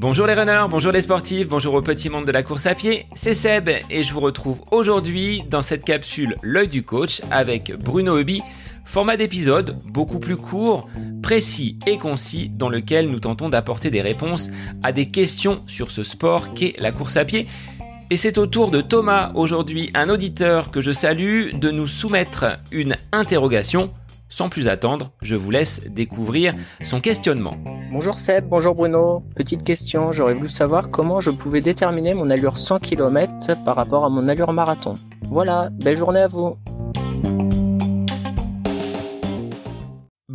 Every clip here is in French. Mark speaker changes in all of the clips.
Speaker 1: Bonjour les runners, bonjour les sportifs, bonjour au petit monde de la course à pied, c'est Seb et je vous retrouve aujourd'hui dans cette capsule L'œil du coach avec Bruno Hubby, format d'épisode beaucoup plus court, précis et concis dans lequel nous tentons d'apporter des réponses à des questions sur ce sport qu'est la course à pied. Et c'est au tour de Thomas, aujourd'hui un auditeur que je salue, de nous soumettre une interrogation. Sans plus attendre, je vous laisse découvrir son questionnement.
Speaker 2: Bonjour Seb, bonjour Bruno. Petite question, j'aurais voulu savoir comment je pouvais déterminer mon allure 100 km par rapport à mon allure marathon. Voilà, belle journée à vous.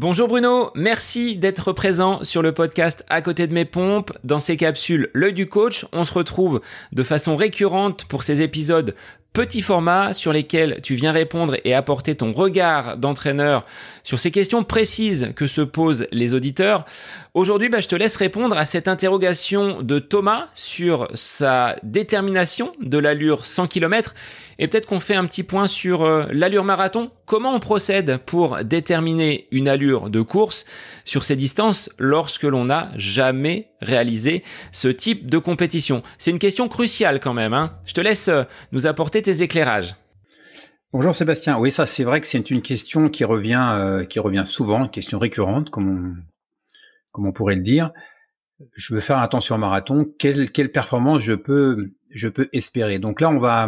Speaker 1: Bonjour Bruno, merci d'être présent sur le podcast À côté de mes pompes. Dans ces capsules L'œil du coach, on se retrouve de façon récurrente pour ces épisodes Petit format sur lesquels tu viens répondre et apporter ton regard d'entraîneur sur ces questions précises que se posent les auditeurs. Aujourd'hui, bah, je te laisse répondre à cette interrogation de Thomas sur sa détermination de l'allure 100 km et peut-être qu'on fait un petit point sur euh, l'allure marathon. Comment on procède pour déterminer une allure de course sur ces distances lorsque l'on n'a jamais réalisé ce type de compétition? C'est une question cruciale quand même. Hein. je te laisse euh, nous apporter tes éclairages.
Speaker 3: Bonjour Sébastien. Oui, ça c'est vrai que c'est une question qui revient, euh, qui revient souvent, une question récurrente, comme on, comme on pourrait le dire. Je veux faire attention au marathon. Quelle, quelle performance je peux, je peux espérer? Donc là, on va,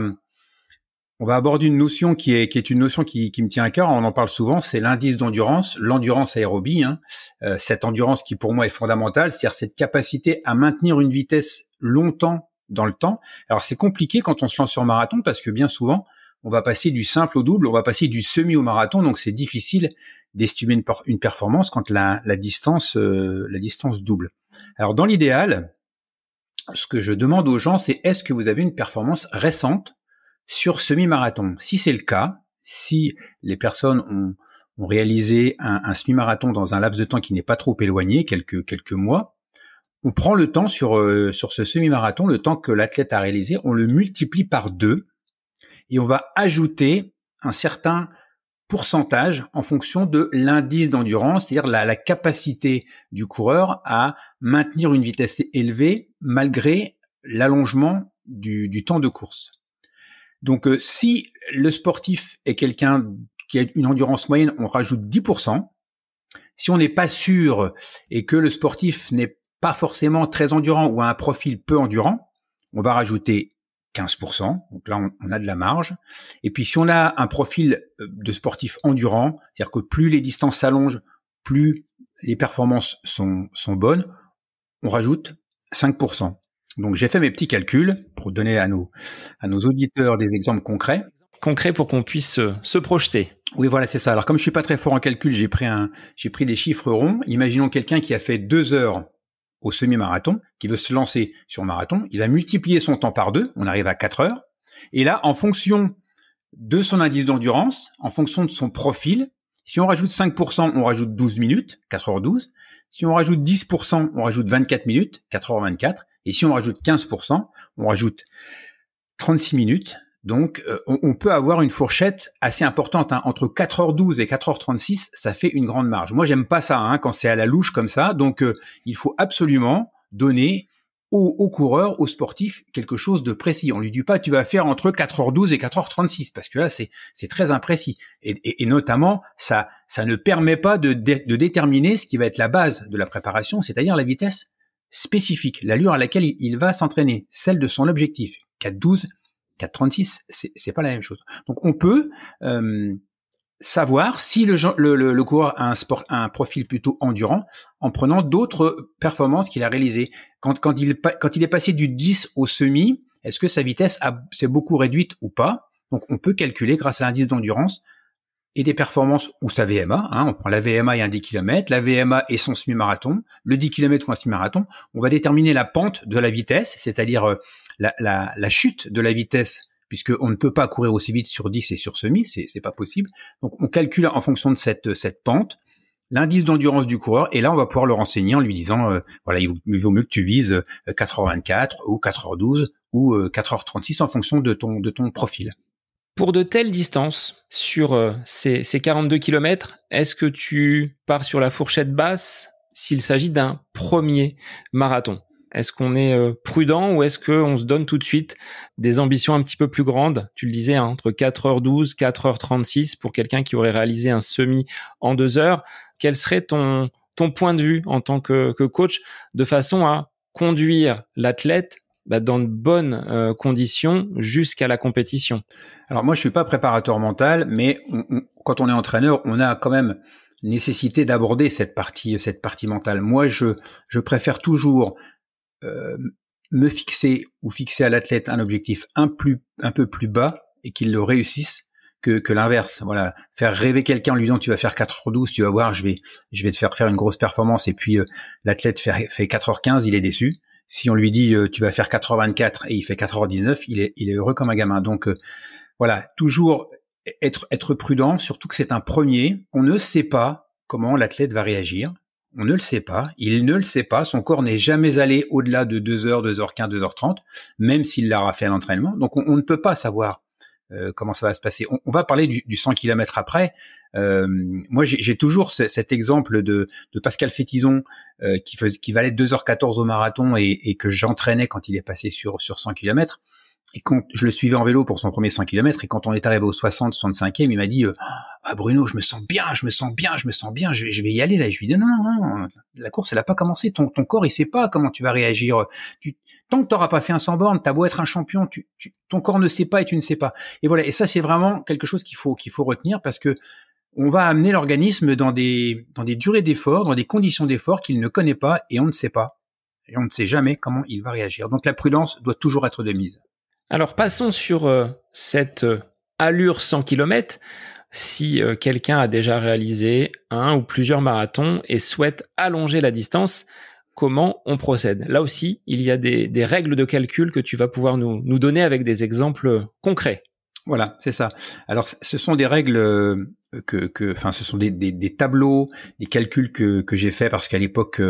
Speaker 3: on va aborder une notion qui est, une notion qui, me tient à cœur. On en parle souvent. C'est l'indice d'endurance, l'endurance aérobie. Hein. Euh, cette endurance qui pour moi est fondamentale, c'est-à-dire cette capacité à maintenir une vitesse longtemps dans le temps. Alors c'est compliqué quand on se lance sur marathon parce que bien souvent, on va passer du simple au double, on va passer du semi au marathon, donc c'est difficile d'estimer une, performance quand euh, la distance double. Alors dans l'idéal, ce que je demande aux gens, c'est est-ce que vous avez une performance récente sur semi-marathon Si c'est le cas, si les personnes ont, réalisé un, semi-marathon dans un laps de temps qui n'est pas trop éloigné, quelques mois, on prend le temps euh, sur ce semi-marathon, le temps que l'athlète a réalisé, on le multiplie par deux et on va ajouter un certain pourcentage en fonction de l'indice d'endurance, c'est-à-dire la, capacité du coureur à maintenir une vitesse élevée malgré l'allongement du, temps de course. Donc euh, si le sportif est quelqu'un qui a une endurance moyenne, on rajoute 10%. Si on n'est pas sûr et que le sportif n'est pas forcément très endurant ou à un profil peu endurant, on va rajouter 15%. Donc là, on, a de la marge. Et puis, si on a un profil euh, de sportif endurant, c'est-à-dire que plus les distances s'allongent, plus les performances sont bonnes, on rajoute 5%. Donc, j'ai fait mes petits calculs pour donner à nos, à nos auditeurs des exemples concrets.
Speaker 1: Concrets pour qu'on puisse se projeter.
Speaker 3: Oui, voilà, c'est ça. Alors, comme je suis pas très fort en calcul, j'ai pris un, j'ai pris des chiffres ronds. Imaginons quelqu'un qui a fait deux heures au semi-marathon, qui veut se lancer sur marathon, il va multiplier son temps par deux, on arrive à 4 heures, et là, en fonction de son indice d'endurance, en fonction de son profil, si on rajoute 5%, on rajoute 12 minutes, 4h12, si on rajoute 10%, on rajoute 24 minutes, 4h24, et si on rajoute 15%, on rajoute 36 minutes, donc, euh, on, peut avoir une fourchette assez importante. Hein. Entre 4h12 et 4h36, ça fait une grande marge. Moi, j'aime pas ça hein, quand c'est à la louche comme ça. Donc, euh, il faut absolument donner aux, coureurs, aux sportifs, quelque chose de précis. On lui dit pas, tu vas faire entre 4h12 et 4h36, parce que là, c'est très imprécis. Et, notamment, ça, ça ne permet pas de, de déterminer ce qui va être la base de la préparation, c'est-à-dire la vitesse spécifique, l'allure à laquelle il, va s'entraîner, celle de son objectif. 4-12, 4,36, c'est, pas la même chose. Donc on peut euh, savoir si le, le, a un, sport, un profil plutôt endurant en prenant d'autres performances qu'il a réalisées. Quand, il, quand il est passé du 10 au semi, est-ce que sa vitesse s'est beaucoup réduite ou pas? Donc on peut calculer grâce à l'indice d'endurance et des performances ou sa VMA. Hein, on prend la VMA et un 10 km, la VMA et son semi-marathon, le 10 km ou un semi-marathon. On va déterminer la pente de la vitesse, c'est-à-dire euh, la, la, la, chute de la vitesse, puisqu'on ne peut pas courir aussi vite sur 10 et sur semi, c'est, c'est pas possible. Donc on calcule en fonction de cette, cette pente l'indice d'endurance du coureur, et là on va pouvoir le renseigner en lui disant, euh, voilà, il vaut mieux que tu vises 4h24 euh, ou 4h12 ou 4h36 en fonction de ton, de ton profil.
Speaker 1: Pour de telles distances, sur euh, ces, ces 42 km, est-ce que tu pars sur la fourchette basse s'il s'agit d'un premier marathon? Est-ce qu'on est euh, prudent ou est-ce qu'on se donne tout de suite des ambitions un petit peu plus grandes? Tu le disais, hein, entre 4h12, 4h36 pour quelqu'un qui aurait réalisé un semi en deux heures. Quel serait ton, point de vue en tant que, que coach de façon à conduire l'athlète bah, dans de bonnes euh, conditions jusqu'à la compétition?
Speaker 3: Alors moi, je suis pas préparateur mental, mais quand on est entraîneur, on a quand même nécessité d'aborder cette partie, cette partie mentale. Moi, je, je préfère toujours euh, me fixer ou fixer à l'athlète un objectif un, plus, un peu plus bas et qu'il le réussisse que, que l'inverse. Voilà, faire rêver quelqu'un en lui disant tu vas faire 4h12, tu vas voir, je vais, je vais te faire faire une grosse performance et puis euh, l'athlète fait, fait 4h15, il est déçu. Si on lui dit euh, tu vas faire 4h24 et il fait 4h19, il est, il est heureux comme un gamin. Donc euh, voilà, toujours être, prudent, surtout que c'est un premier. On ne sait pas comment l'athlète va réagir. On ne le sait pas, il ne le sait pas, son corps n'est jamais allé au-delà de 2h, 2h15, 2h30, même s'il l'aura fait à l'entraînement. Donc on, ne peut pas savoir euh, comment ça va se passer. On, va parler du, du 100 km après. Euh, moi, j'ai toujours cet exemple de, Pascal Fétizon euh, qui, valait 2h14 au marathon et, et que j'entraînais quand il est passé sur, sur 100 km. Et quand je le suivais en vélo pour son premier 100 km, et quand on est arrivé au 60, 65e, il m'a dit Ah Bruno, je me sens bien, je me sens bien, je me sens bien, je, je vais y aller là. je lui dis non, non, non, la course, elle a pas commencé. Ton, ton corps, il sait pas comment tu vas réagir. Tu, tant que tu n'auras pas fait un 100 bornes, t'as beau être un champion, tu, ton corps ne sait pas et tu ne sais pas. Et voilà. Et ça, c'est vraiment quelque chose qu'il faut qu'il faut retenir parce que on va amener l'organisme dans des dans des durées d'effort, dans des conditions d'effort qu'il ne connaît pas et on ne sait pas. Et on ne sait jamais comment il va réagir. Donc la prudence doit toujours être de mise.
Speaker 1: Alors passons sur euh, cette euh, allure 100 km. Si euh, quelqu'un a déjà réalisé un ou plusieurs marathons et souhaite allonger la distance, comment on procède? Là aussi, il y a des, règles de calcul que tu vas pouvoir nous, nous donner avec des exemples concrets.
Speaker 3: Voilà, c'est ça. Alors, ce sont des règles que, que, enfin, ce sont des, des, tableaux, des calculs que, que j'ai fait parce qu'à l'époque,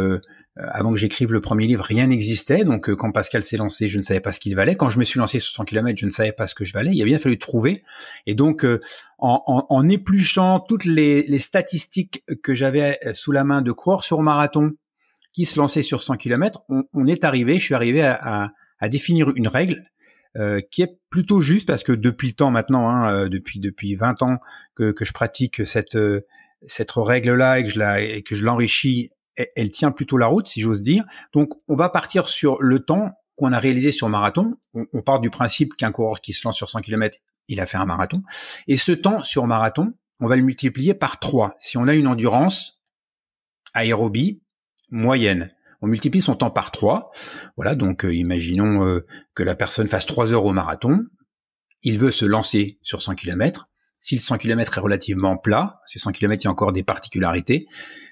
Speaker 3: avant que j'écrive le premier livre, rien n'existait. Donc, euh, quand Pascal s'est lancé, je ne savais pas ce qu'il valait. Quand je me suis lancé sur 100 km, je ne savais pas ce que je valais. Il a bien fallu trouver. Et donc, en, en, en, épluchant toutes les, les statistiques que j'avais sous la main de coureurs sur marathon, qui se lançait sur 100 km, on, est arrivé, je suis arrivé à, définir une règle euh, qui est plutôt juste parce que depuis le temps maintenant, hein, euh, depuis depuis 20 ans que, je pratique cette euh, cette règle là que et que je l'enrichis, elle, tient plutôt la route si j'ose dire. Donc on va partir sur le temps qu'on a réalisé sur marathon. On, part du principe qu'un coureur qui se lance sur 100 km, il a fait un marathon. Et ce temps sur marathon, on va le multiplier par 3. Si on a une endurance aérobie, moyenne. On multiplie son temps par 3. Voilà, donc euh, imaginons euh, que la personne fasse 3 heures au marathon. Il veut se lancer sur 100 km. Si le 100 km est relativement plat, sur 100 km il y a encore des particularités,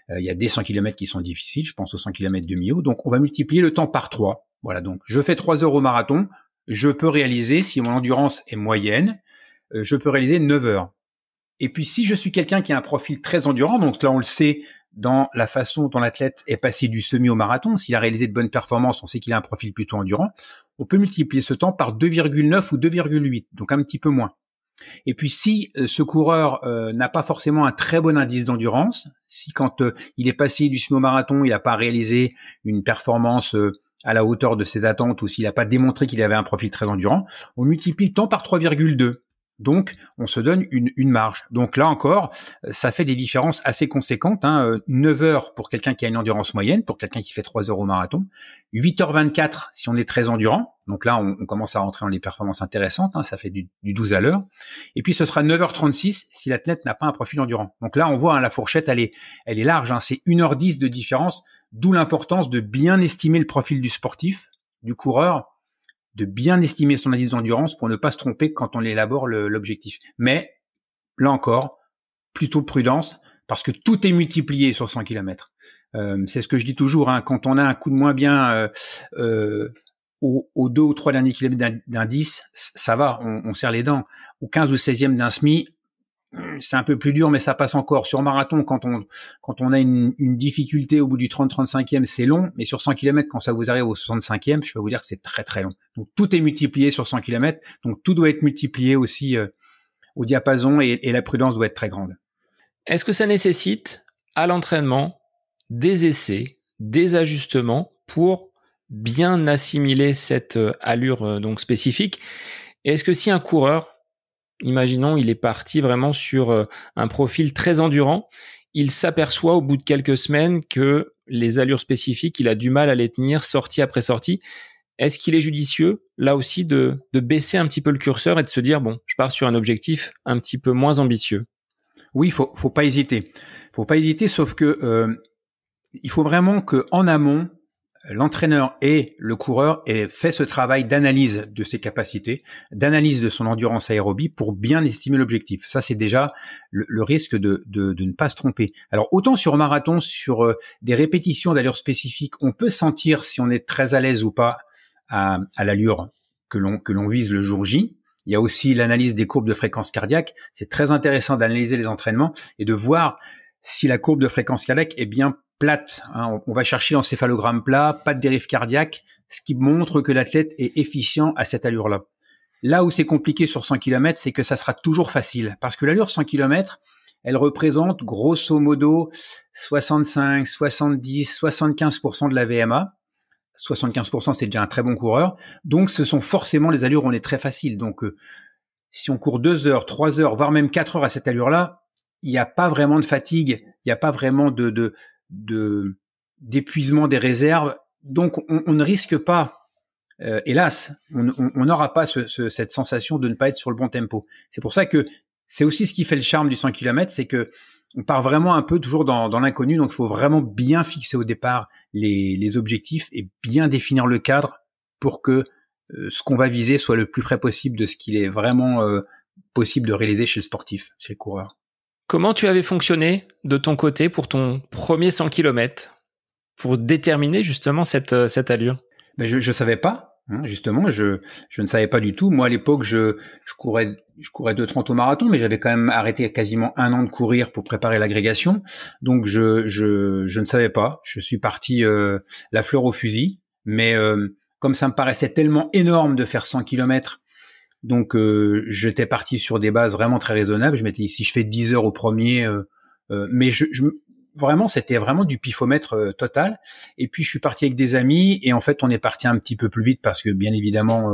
Speaker 3: euh, il y a des 100 km qui sont difficiles, je pense aux 100 km de Mio, donc on va multiplier le temps par 3. Voilà, donc je fais 3 heures au marathon, je peux réaliser, si mon endurance est moyenne, je peux réaliser 9 heures. Et puis si je suis quelqu'un qui a un profil très endurant, donc là on le sait dans la façon dont l'athlète est passé du semi au marathon, s'il a réalisé de bonnes performances, on sait qu'il a un profil plutôt endurant, on peut multiplier ce temps par 2,9 ou 2,8, donc un petit peu moins. Et puis si euh, ce coureur euh, n'a pas forcément un très bon indice d'endurance, si quand euh, il est passé du semi au marathon, il n'a pas réalisé une performance à la hauteur de ses attentes ou s'il n'a pas démontré qu'il avait un profil très endurant, on multiplie le temps par 3,2. Donc, on se donne une, marge. Donc là encore, ça fait des différences assez conséquentes. Hein. 9 euh, heures pour quelqu'un qui a une endurance moyenne, pour quelqu'un qui fait 3 heures au marathon. 8h24 si on est très endurant. Donc là, on, commence à rentrer dans les performances intéressantes. Hein. Ça fait du, 12 à l'heure. Et puis, ce sera 9h36 si l'athlète n'a pas un profil endurant. Donc là, on voit hein, la fourchette, elle est, elle est large. Hein. C'est 1h10 de différence, d'où l'importance de bien estimer le profil du sportif, du coureur, de bien estimer son indice d'endurance pour ne pas se tromper quand on élabore l'objectif. Mais là encore, plutôt prudence parce que tout est multiplié sur 100 km. Euh, c'est ce que je dis toujours. Hein, quand on a un coup de moins bien euh, euh, aux, deux ou trois derniers kilomètres 10, ça va, on, on, serre les dents. Au 15 ou 16e d'un SMI, c'est un peu plus dur, mais ça passe encore. Sur marathon, quand on, quand on a une, difficulté au bout du 30-35e, c'est long, mais sur 100 km, quand ça vous arrive au 65e, je peux vous dire que c'est très très long. Donc tout est multiplié sur 100 km, donc tout doit être multiplié aussi euh, au diapason et, la prudence doit être très grande.
Speaker 1: Est-ce que ça nécessite à l'entraînement des essais, des ajustements pour bien assimiler cette euh, allure euh, donc spécifique? Est-ce que si un coureur, imaginons, il est parti vraiment sur euh, un profil très endurant, il s'aperçoit au bout de quelques semaines que les allures spécifiques, il a du mal à les tenir sortie après sortie. Est-ce qu'il est judicieux, là aussi, de, de baisser un petit peu le curseur et de se dire, bon, je pars sur un objectif un petit peu moins ambitieux?
Speaker 3: Oui, faut, faut pas hésiter. faut pas hésiter, sauf que euh, il faut vraiment que en amont, l'entraîneur et le coureur aient fait ce travail d'analyse de ses capacités, d'analyse de son endurance aérobie pour bien estimer l'objectif. Ça, c'est déjà le, risque de, ne pas se tromper. Alors, autant sur marathon, sur euh, des répétitions d'allure spécifique, on peut sentir si on est très à l'aise ou pas à, à l'allure que l'on que l'on vise le jour J. Il y a aussi l'analyse des courbes de fréquence cardiaque. C'est très intéressant d'analyser les entraînements et de voir si la courbe de fréquence cardiaque est bien plate. Hein. On, va chercher l'encéphalogramme plat, pas de dérive cardiaque, ce qui montre que l'athlète est efficient à cette allure-là. Là où c'est compliqué sur 100 km, c'est que ça sera toujours facile. Parce que l'allure 100 km, elle représente grosso modo 65, 70, 75% de la VMA. 75% c'est déjà un très bon coureur. Donc ce sont forcément les allures où on est très facile. Donc euh, si on court 2 heures, 3 heures, voire même 4 heures à cette allure-là, il n'y a pas vraiment de fatigue, il n'y a pas vraiment de, de, de d'épuisement des réserves. Donc on, on ne risque pas, euh, hélas, on n'aura pas ce, ce, cette sensation de ne pas être sur le bon tempo. C'est pour ça que c'est aussi ce qui fait le charme du 100 km, c'est que on part vraiment un peu toujours dans, dans l'inconnu, donc il faut vraiment bien fixer au départ les, les, objectifs et bien définir le cadre pour que euh, ce qu'on va viser soit le plus près possible de ce qu'il est vraiment euh, possible de réaliser chez le sportif, chez le coureur.
Speaker 1: Comment tu avais fonctionné de ton côté pour ton premier 100 km pour déterminer justement cette, euh, cette allure?
Speaker 3: Ben je, je savais pas, hein, justement, je, je ne savais pas du tout. Moi, à l'époque, je, je courais, je courais 2,30 au marathon, mais j'avais quand même arrêté quasiment un an de courir pour préparer l'agrégation. Donc, je, je, je ne savais pas. Je suis parti euh, la fleur au fusil. Mais euh, comme ça me paraissait tellement énorme de faire 100 km donc euh, j'étais parti sur des bases vraiment très raisonnables. Je m'étais dit si je fais 10 heures au premier, euh, euh, mais je, je vraiment c'était vraiment du pifomètre total. Et puis je suis parti avec des amis et en fait on est parti un petit peu plus vite parce que bien évidemment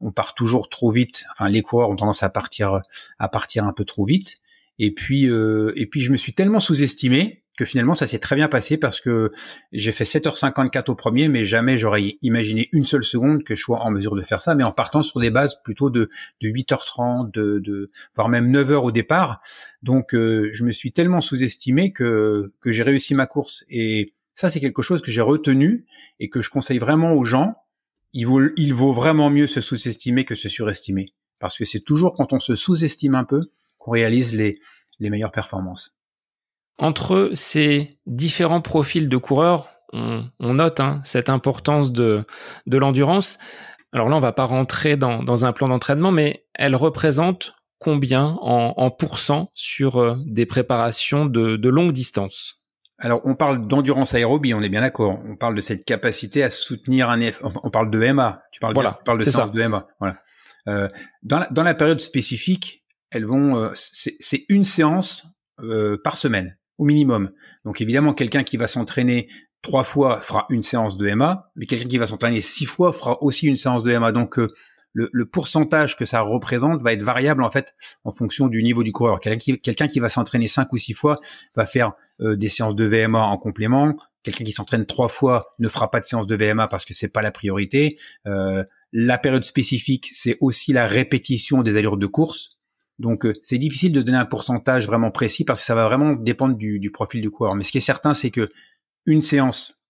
Speaker 3: on part toujours trop vite. Enfin les coureurs ont tendance à partir à partir un peu trop vite. Et puis et puis je me suis tellement sous-estimé que finalement ça s'est très bien passé parce que j'ai fait 7h54 au premier, mais jamais j'aurais imaginé une seule seconde que je sois en mesure de faire ça, mais en partant sur des bases plutôt de, de 8h30, de, de, voire même 9h au départ. Donc euh, je me suis tellement sous-estimé que, que j'ai réussi ma course. Et ça c'est quelque chose que j'ai retenu et que je conseille vraiment aux gens. Il vaut, il vaut vraiment mieux se sous-estimer que se surestimer. Parce que c'est toujours quand on se sous-estime un peu qu'on réalise les, les meilleures performances.
Speaker 1: Entre ces différents profils de coureurs, on, note hein, cette importance de, de l'endurance. Alors là, on va pas rentrer dans, dans un plan d'entraînement, mais elle représente combien en, en pourcent sur euh, des préparations de, de longue distance?
Speaker 3: Alors, on parle d'endurance aérobie, on est bien d'accord. On parle de cette capacité à soutenir un effort. On parle de MA. Tu parles,
Speaker 1: voilà,
Speaker 3: tu parles de séance de MA. Voilà. Euh, dans, la, dans la période spécifique, elles vont. Euh, c'est une séance euh, par semaine au minimum. Donc évidemment, quelqu'un qui va s'entraîner trois fois fera une séance de MA, mais quelqu'un qui va s'entraîner six fois fera aussi une séance de MA. Donc euh, le, pourcentage que ça représente va être variable en fait en fonction du niveau du coureur. Quelqu'un qui, va s'entraîner cinq ou six fois va faire des séances de VMA en complément. Quelqu'un qui s'entraîne trois fois ne fera pas de séance de VMA parce que c'est pas la priorité. La période spécifique, c'est aussi la répétition des allures de course. Donc euh, c'est difficile de donner un pourcentage vraiment précis parce que ça va vraiment dépendre du, profil du coureur. Mais ce qui est certain, c'est que une séance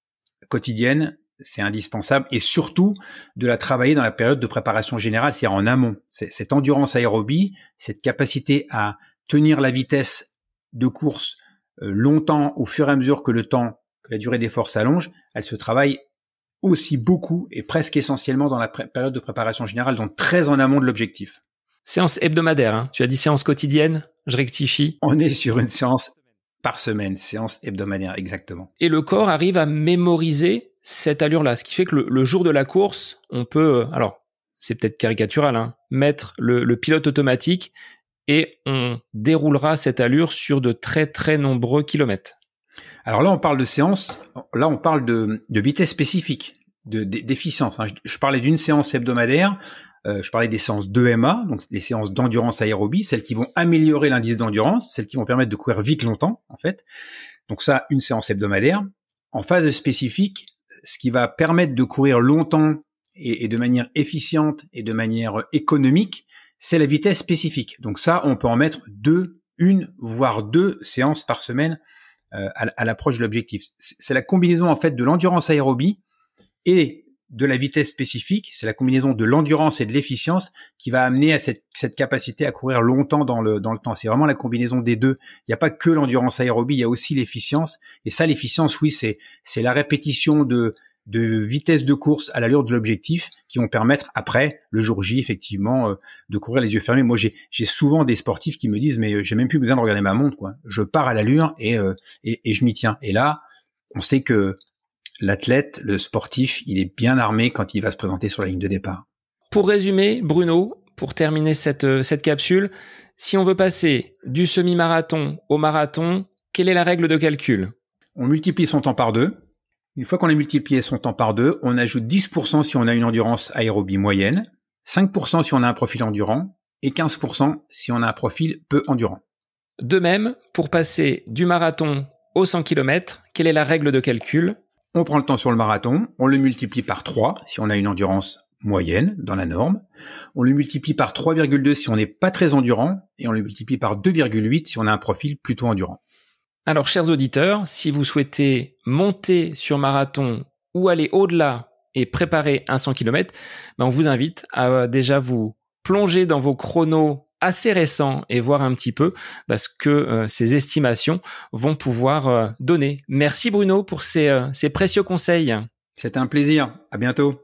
Speaker 3: quotidienne, c'est indispensable et surtout de la travailler dans la période de préparation générale, c'est-à-dire en amont. Cette endurance aérobie, cette capacité à tenir la vitesse de course euh, longtemps au fur et à mesure que le temps, que la durée d'effort s'allonge, elle se travaille aussi beaucoup et presque essentiellement dans la période de préparation générale, donc très en amont de l'objectif.
Speaker 1: Séance hebdomadaire, hein. tu as dit séance quotidienne, je rectifie.
Speaker 3: On est sur une séance par semaine, séance hebdomadaire, exactement.
Speaker 1: Et le corps arrive à mémoriser cette allure-là, ce qui fait que le, jour de la course, on peut, euh, alors c'est peut-être caricatural, hein, mettre le, pilote automatique et on déroulera cette allure sur de très très nombreux kilomètres.
Speaker 3: Alors là, on parle de séance, là on parle de, vitesse spécifique, de d'efficience. Hein. Je, parlais d'une séance hebdomadaire, euh, je parlais des séances d'EMA, donc les séances d'endurance aérobie, celles qui vont améliorer l'indice d'endurance, celles qui vont permettre de courir vite longtemps, en fait. Donc ça, une séance hebdomadaire. En phase spécifique, ce qui va permettre de courir longtemps et, de manière efficiente et de manière économique, c'est la vitesse spécifique. Donc ça, on peut en mettre deux, une, voire deux séances par semaine euh, à, l'approche de l'objectif. C'est la combinaison en fait de l'endurance aérobie et de la vitesse spécifique, c'est la combinaison de l'endurance et de l'efficience qui va amener à cette, cette, capacité à courir longtemps dans le, dans le temps. C'est vraiment la combinaison des deux. Il n'y a pas que l'endurance aérobie, il y a aussi l'efficience. Et ça, l'efficience, oui, c'est, c'est la répétition de, de vitesse de course à l'allure de l'objectif qui vont permettre après le jour J effectivement euh, de courir les yeux fermés. Moi j'ai j'ai souvent des sportifs qui me disent mais euh, j'ai même plus besoin de regarder ma montre quoi. Je pars à l'allure et, euh, et, et je m'y tiens. Et là on sait que l'athlète, le sportif, il est bien armé quand il va se présenter sur la ligne de départ.
Speaker 1: Pour résumer, Bruno, pour terminer cette, cette capsule, si on veut passer du semi-marathon au marathon, quelle est la règle de calcul?
Speaker 3: On multiplie son temps par deux. Une fois qu'on a multiplié son temps par deux, on ajoute 10% si on a une endurance aérobie moyenne, 5% si on a un profil endurant et 15% si on a un profil peu endurant.
Speaker 1: De même, pour passer du marathon au 100 km, quelle est la règle de calcul?
Speaker 3: On prend le temps sur le marathon, on le multiplie par 3 si on a une endurance moyenne dans la norme, on le multiplie par 3,2 si on n'est pas très endurant et on le multiplie par 2,8 si on a un profil plutôt endurant.
Speaker 1: Alors, chers auditeurs, si vous souhaitez monter sur marathon ou aller au-delà et préparer un 100 km, ben on vous invite à euh, déjà vous plonger dans vos chronos assez récents et voir un petit peu parce que euh, ces estimations vont pouvoir euh, donner. Merci Bruno pour ces, ces précieux conseils.
Speaker 3: C'était un plaisir. À bientôt.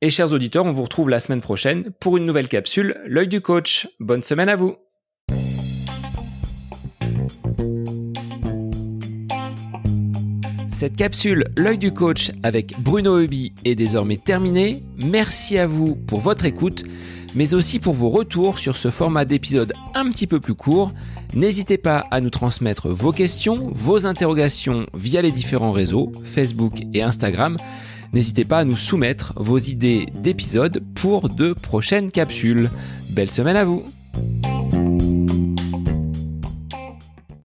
Speaker 1: Et chers auditeurs, on vous retrouve la semaine prochaine pour une nouvelle capsule, l'œil du coach. Bonne semaine à vous. Cette capsule L'œil du coach avec Bruno Hubi est désormais terminée. Merci à vous pour votre écoute, mais aussi pour vos retours sur ce format d'épisode un petit peu plus court. N'hésitez pas à nous transmettre vos questions, vos interrogations via les différents réseaux, Facebook et Instagram. N'hésitez pas à nous soumettre vos idées d'épisodes pour de prochaines capsules. Belle semaine à vous